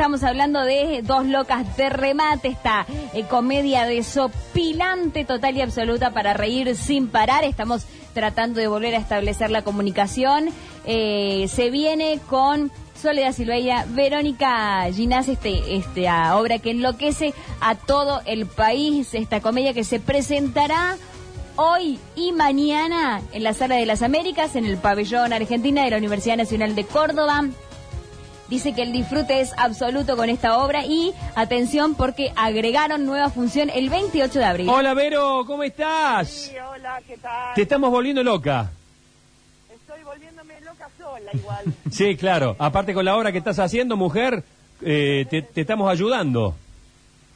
Estamos hablando de Dos Locas de Remate, esta eh, comedia desopilante total y absoluta para reír sin parar. Estamos tratando de volver a establecer la comunicación. Eh, se viene con Soledad Silveira, Verónica Ginás, este, esta obra que enloquece a todo el país, esta comedia que se presentará hoy y mañana en la Sala de las Américas, en el pabellón Argentina de la Universidad Nacional de Córdoba. Dice que el disfrute es absoluto con esta obra y atención porque agregaron nueva función el 28 de abril. Hola Vero, ¿cómo estás? Sí, hola, ¿qué tal? Te estamos volviendo loca. Estoy volviéndome loca sola igual. Sí, claro. Aparte con la obra que estás haciendo, mujer, eh, te, te estamos ayudando.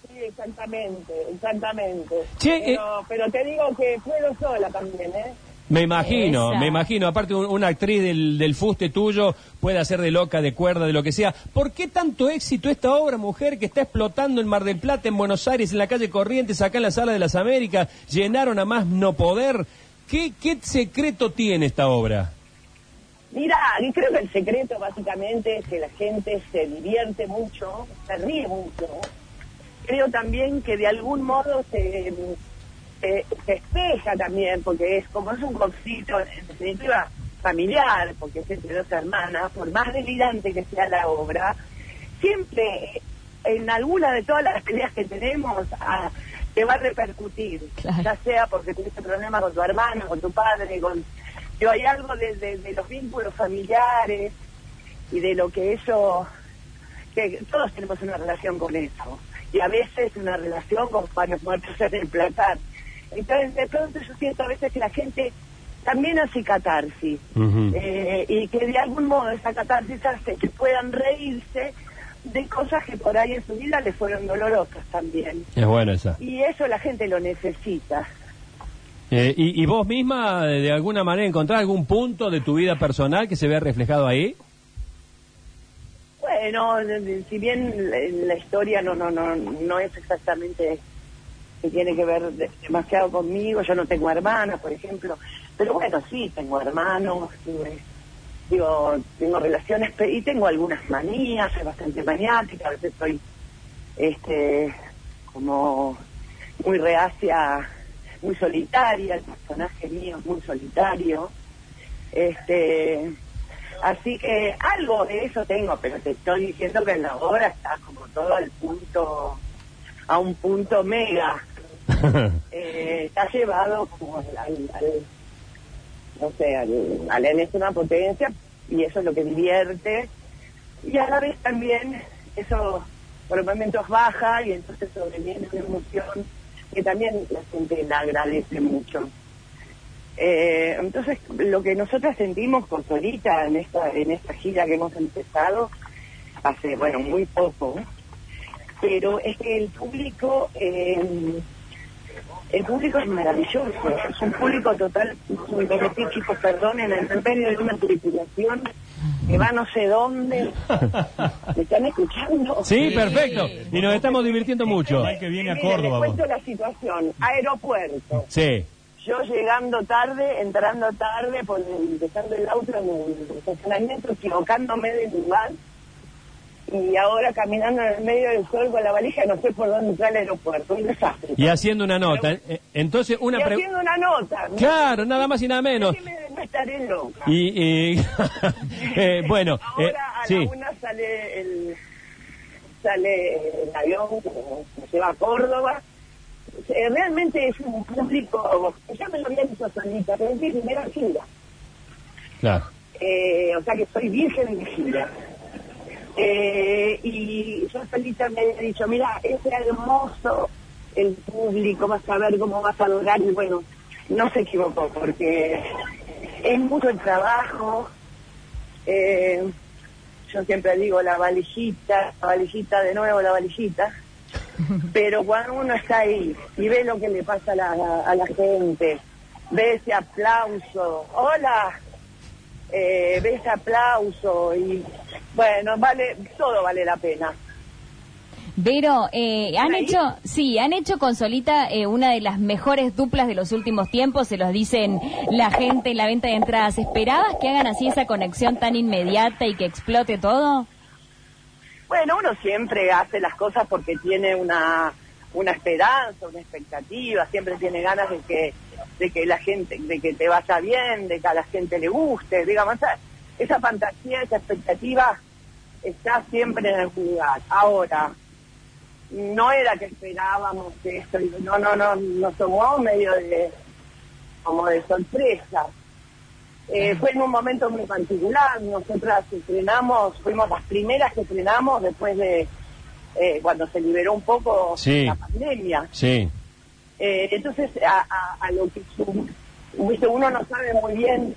Sí, exactamente, exactamente. Che, eh, pero, pero te digo que puedo sola también, ¿eh? Me imagino, Esa. me imagino. Aparte, un- una actriz del, del fuste tuyo puede hacer de loca, de cuerda, de lo que sea. ¿Por qué tanto éxito esta obra, mujer, que está explotando en Mar del Plata, en Buenos Aires, en la calle Corrientes, acá en la Sala de las Américas? Llenaron a más no poder. ¿Qué, qué secreto tiene esta obra? Mira, yo creo que el secreto básicamente es que la gente se divierte mucho, se ríe mucho. Creo también que de algún modo se, se, se espeja también, porque es como es un conflicto, en definitiva, familiar, porque es entre dos hermanas, por más delirante que sea la obra, siempre en alguna de todas las peleas que tenemos te va a repercutir, Claro. ya sea porque tuviste problemas con tu hermano, con tu padre, con... Yo hay algo de, de- de los vínculos familiares y de lo que eso... que todos tenemos una relación con eso. Y a veces una relación con varios muertos en el platar. Entonces, de pronto yo siento a veces que la gente también hace catarsis. Eh, y que de algún modo esa catarsis hace que puedan reírse de cosas que por ahí en su vida les fueron dolorosas también. Es buena esa. Y eso la gente lo necesita. Eh, y, y vos misma, de alguna manera, encontrás algún punto de tu vida personal que se vea reflejado ahí? Bueno, si bien la, la historia no, no, no, no es exactamente que tiene que ver de- demasiado conmigo, yo no tengo hermanas, por ejemplo, pero bueno, sí, tengo hermanos, digo, tengo relaciones y tengo algunas manías, soy bastante maniática, a veces soy este como muy reacia, muy solitaria, el personaje mío es muy solitario. Este, así que algo de eso tengo, pero te estoy diciendo que en la obra está como todo al punto, a un punto mega. Eh, está llevado como al, al- al- no sé, al, al enésima potencia y eso es lo que divierte. Y a la vez también eso por momentos baja y entonces sobreviene una emoción que también la gente la agradece mucho. Eh, entonces, lo que nosotros sentimos con Solita en esta, en esta gira que hemos empezado, hace, bueno, muy poco, pero es que el público, eh, el público es maravilloso, es un público total, me decir chicos, perdonen, en medio de una tripulación que va no sé dónde, ¿me están escuchando? Sí, perfecto. Y nos estamos divirtiendo mucho. que viene a Córdoba. Les cuento la situación. Aeropuerto. Sí. Yo llegando tarde, entrando tarde, por el- dejando el auto en el estacionamiento, equivocándome de lugar. Y ahora caminando en el medio del sol con la valija, no sé por dónde entrar al aeropuerto. Un desastre. Y haciendo una nota. Eh, Entonces, una Y pre- haciendo una nota. Claro, nada más y nada menos. No estaré loca. Y, y- eh, bueno, eh, Ahora a sí. la una sale el sale el avión que me lleva a Córdoba. Eh, realmente es un público, ya me lo habían dicho solita, pero es mi primera gira. Claro. Eh, o sea que soy virgen de gira. Eh, y yo solita me he dicho, mira, es hermoso el público, vas a ver cómo vas a lograr. Y bueno, no se equivocó, porque es mucho el trabajo. Eh, yo siempre digo la valijita, la valijita, de nuevo la valijita. Pero cuando uno está ahí y ve lo que le pasa a la, a la gente, ve ese aplauso, hola, eh, ve ese aplauso y bueno, vale, todo vale la pena. Vero, eh, han hecho, sí, han hecho con Solita eh, una de las mejores duplas de los últimos tiempos, se los dicen la gente en la venta de entradas. ¿Esperabas que hagan así esa conexión tan inmediata y que explote todo? Bueno, uno siempre hace las cosas porque tiene una, una esperanza, una expectativa, siempre tiene ganas de que, de que la gente, de que te vaya bien, de que a la gente le guste, digamos, esa, esa fantasía, esa expectativa está siempre en el lugar. Ahora, no era que esperábamos que esto, no, no, no, nos tomó medio de, como de sorpresa. Eh, fue en un momento muy particular, nosotras estrenamos, fuimos las primeras que estrenamos después de eh, cuando se liberó un poco Sí. la pandemia. Sí. Eh, entonces, a, a- a lo que su- uno no sabe muy bien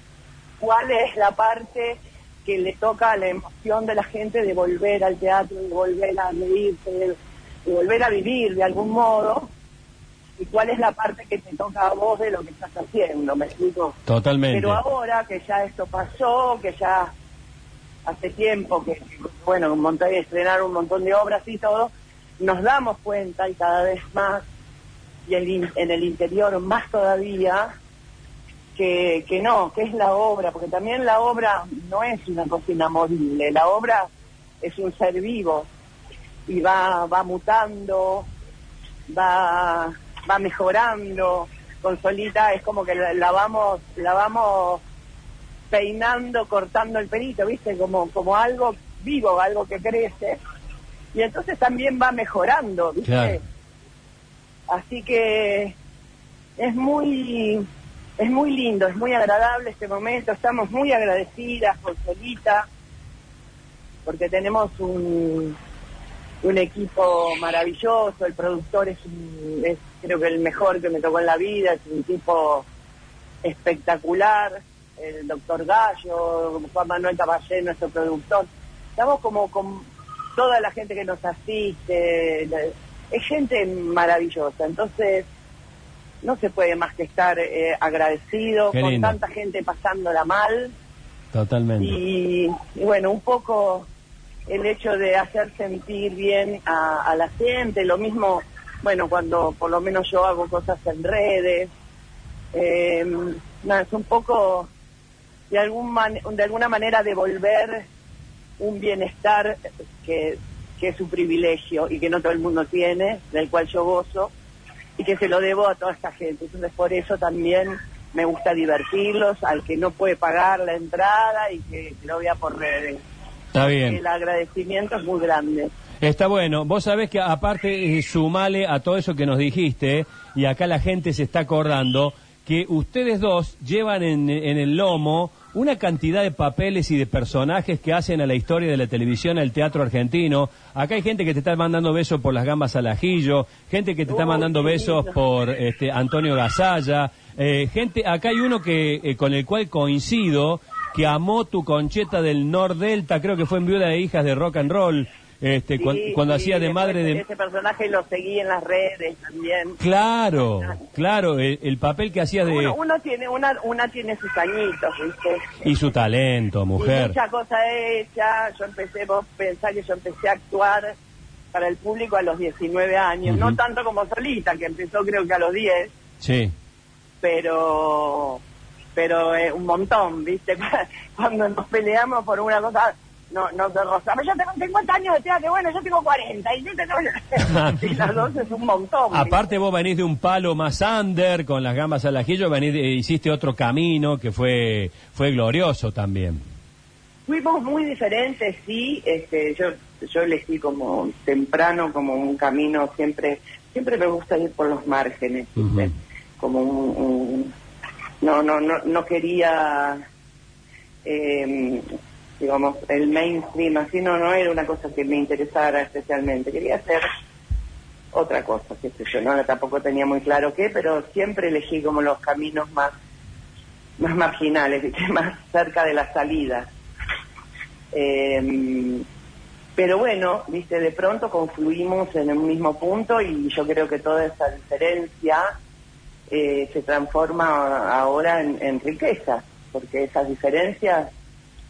cuál es la parte que le toca a la emoción de la gente de volver al teatro, de volver a reírse, de, de volver a vivir de algún modo, y cuál es la parte que te toca a vos de lo que estás haciendo, ¿me explico? Totalmente. Pero ahora que ya esto pasó, que ya hace tiempo que, bueno, un montón de estrenar un montón de obras y todo, nos damos cuenta y cada vez más, y el en el interior más todavía, que, que no, que es la obra, porque también la obra no es una cosa inamovible, la obra es un ser vivo y va, va mutando, va, va mejorando. Con Solita es como que la, la vamos, la vamos peinando, cortando el pelito, ¿viste? Como, como algo vivo, algo que crece. Y entonces también va mejorando, ¿viste? Así que es muy, es muy lindo, es muy agradable este momento. Estamos muy agradecidas con Solita, porque tenemos un, un equipo maravilloso. El productor es, un- es creo que el mejor que me tocó en la vida, es un tipo espectacular. El doctor Gallo, Juan Manuel Caballé, nuestro productor. Estamos como con toda la gente que nos asiste. Es gente maravillosa. Entonces, no se puede más que estar eh, agradecido Qué con lindo. tanta gente pasándola mal. Totalmente. Y, y bueno, un poco el hecho de hacer sentir bien a, a la gente, lo mismo, bueno, cuando por lo menos yo hago cosas en redes, eh, nada, es un poco de, algún man- de alguna manera devolver un bienestar que, que es un privilegio y que no todo el mundo tiene, del cual yo gozo, y que se lo debo a toda esta gente. Entonces por eso también me gusta divertirlos, al que no puede pagar la entrada y que lo vea por redes. Está bien. El agradecimiento es muy grande. Está bueno. Vos sabés que aparte, eh, sumale a todo eso que nos dijiste, y acá la gente se está acordando, que ustedes dos llevan en, en el lomo una cantidad de papeles y de personajes que hacen a la historia de la televisión, al teatro argentino. Acá hay gente que te está mandando besos por las gambas al ajillo, gente que te está mandando besos lindo. por este, Antonio Gasalla, eh, gente, acá hay uno que eh, con el cual coincido, que amó tu concheta del Nordelta, creo que fue en Viuda de Hijas de Rock and Roll, este, Sí, cuando sí, hacía de madre de... Ese personaje lo seguí en las redes también. Claro, claro, el, el papel que hacías de... Uno, uno tiene una, una tiene sus añitos, ¿viste? Y su talento, Y mujer. mucha cosa hecha. Yo empecé, vos pensás que yo empecé a actuar para el público a los 19 años. No tanto como solita, que empezó creo que a los 10, Sí, pero pero eh, un montón, ¿viste? Cuando nos peleamos por una cosa, no, no te rozamos. Yo tengo 50 años de teatro, bueno, yo tengo 40. Y, yo tengo- y las dos es un montón. Aparte vos venís de un palo más under, con las gambas al ajillo, venís de- hiciste otro camino que fue, fue glorioso también. Fuimos muy diferentes, sí. Este, yo, yo elegí como temprano, como un camino siempre, siempre me gusta ir por los márgenes. Ujú. como un, un- no, no, no, no quería, eh, digamos, el mainstream, así no, no era una cosa que me interesara especialmente. Quería hacer otra cosa, qué sé yo, no, tampoco tenía muy claro qué, pero siempre elegí como los caminos más, más marginales, más cerca de la salida. Eh, pero bueno, viste, de pronto confluimos en un mismo punto y yo creo que toda esa diferencia eh, se transforma ahora en riqueza, porque esas diferencias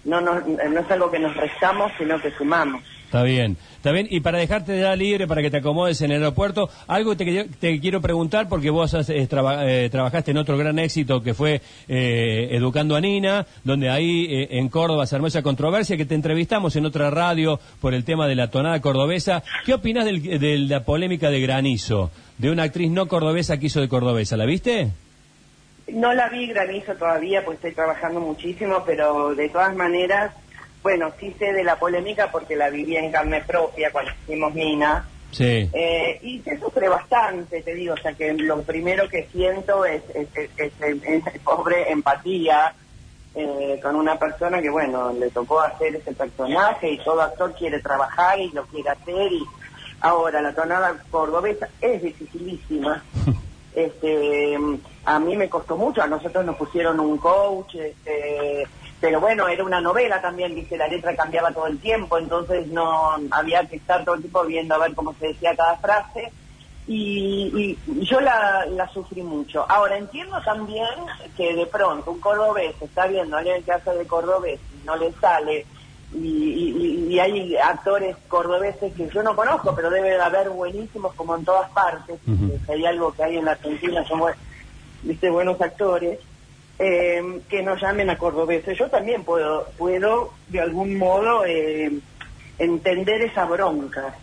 no, nos- no es algo que nos restamos, sino que sumamos. Está bien, está bien. Y para dejarte ya libre, para que te acomodes en el aeropuerto, algo te, te quiero preguntar, porque vos has, eh, eh, trabajaste en otro gran éxito que fue eh, Educando a Nina, donde ahí eh, en Córdoba se armó esa controversia, que te entrevistamos en otra radio por el tema de la tonada cordobesa. ¿Qué opinas del- de la polémica de Granizo, de una actriz no cordobesa que hizo de cordobesa? ¿La viste? No la vi granizo todavía, pues estoy trabajando muchísimo, pero de todas maneras, bueno, sí sé de la polémica porque la viví en carne propia cuando hicimos Mina. Sí. Eh, y se sufre bastante, te digo, o sea que lo primero que siento es, es, es- es- pobre empatía eh, con una persona que, bueno, le tocó hacer ese personaje y todo actor quiere trabajar y lo quiere hacer. y Ahora, la tonada cordobesa es dificilísima. este A mí me costó mucho, a nosotros nos pusieron un coach, este, pero bueno, era una novela también, viste, la letra cambiaba todo el tiempo, entonces no había que estar todo el tiempo viendo a ver cómo se decía cada frase. Y, yo la, la sufrí mucho. Ahora, entiendo también que de pronto un cordobés está viendo a alguien que hace de cordobés y no le sale, y, y- y hay actores cordobeses que yo no conozco, pero debe de haber buenísimos como en todas partes. Si hay algo que hay en la Argentina, son viste, buenos actores, eh, que nos llamen a cordobeses. Yo también puedo, puedo de algún modo eh, entender esa bronca.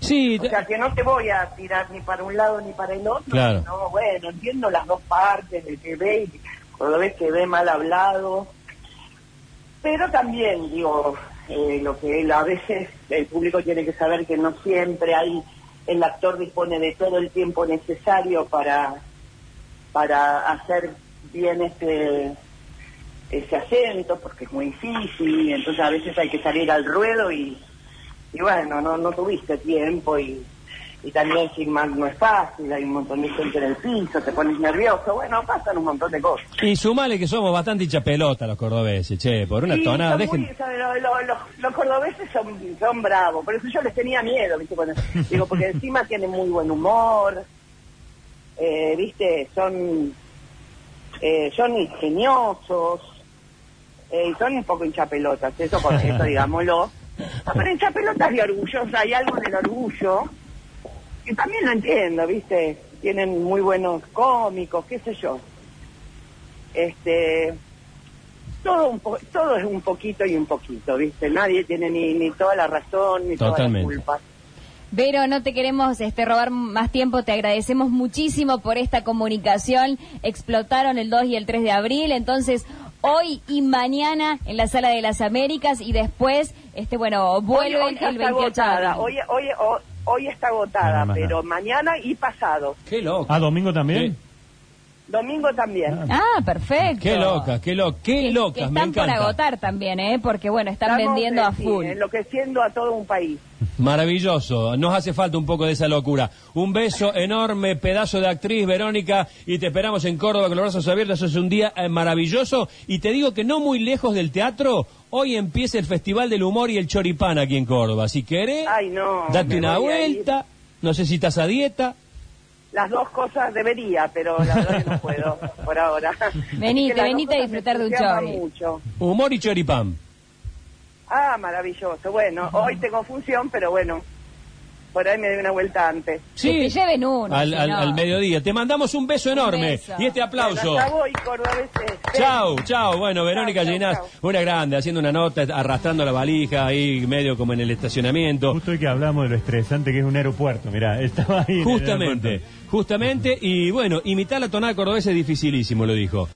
Sí, O sea, que no te voy a tirar ni para un lado ni para el otro. Claro. No, bueno, entiendo las dos partes, el que ve y cordobés que ve mal hablado. Pero también, digo, eh, lo que él- a veces el público tiene que saber que no siempre hay, el actor dispone de todo el tiempo necesario para, para hacer bien este ese acento, porque es muy difícil, entonces a veces hay que salir al ruedo y, y bueno, no, no tuviste tiempo y, y también filmar no es fácil, hay un montón de gente en el piso, te pones nervioso, bueno, pasan un montón de cosas. y sumale que somos bastante hinchapelota los cordobeses, che, por una Sí, tonada, dejen... muy- son- lo- lo- lo- los cordobeses son, son bravos, por eso yo les tenía miedo, ¿viste? Cuando- digo, porque encima tienen muy buen humor, eh, ¿viste? Son, eh, son ingeniosos, eh, y son un poco hinchapelotas, eso, por eso digámoslo. Pero hinchapelotas de orgullo, o sea, hay algo del orgullo, que también lo entiendo, ¿viste? Tienen muy buenos cómicos, qué sé yo. Este, todo un po- todo es un poquito y un poquito, ¿viste? Nadie tiene ni, ni toda la razón ni Totalmente. toda la culpa. Vero, no te queremos este, robar más tiempo, te agradecemos muchísimo por esta comunicación. Explotaron el 2 y el 3 de abril, entonces hoy y mañana en la Sala de las Américas y después, este bueno, vuelven hoy el está 28 de abril. hoy, hoy, hoy, está No, agotada, no más pero nada. mañana y pasado. Qué loco. Ah, domingo también. Sí. Domingo también. Ah, perfecto. Qué locas, qué locas, qué Que- locas, que me están por encanta. agotar también, ¿eh? Porque bueno, están Estamos, vendiendo eh, a sí, full. enloqueciendo a todo un país. Maravilloso, nos hace falta un poco de esa locura. Un beso enorme, pedazo de actriz, Verónica, y te esperamos en Córdoba con los brazos abiertos. Es un día eh, maravilloso. Y te digo que no muy lejos del teatro, hoy empieza el Festival del Humor y el Choripán aquí en Córdoba. Si querés, Ay, no, date me una vuelta. No sé si estás a dieta. Las dos cosas debería, pero la verdad que no puedo por ahora. Venite, venite a disfrutar de un chori. mucho. Humor y Choripán. Ah, maravilloso. Bueno, hoy tengo función, pero bueno, por ahí me doy una vuelta antes. Sí, Que lleven uno, al, si al- no. al mediodía. Te mandamos un beso enorme beso. y este aplauso. Chao, chao. Bueno, Verónica chau. una grande, haciendo una nota, arrastrando la valija ahí medio como en el estacionamiento. Justo hoy que hablamos de lo estresante que es un aeropuerto, mirá, estaba ahí. en el Justamente, aeropuerto. justamente. Y bueno, imitar la tonada cordobesa es dificilísimo, lo dijo.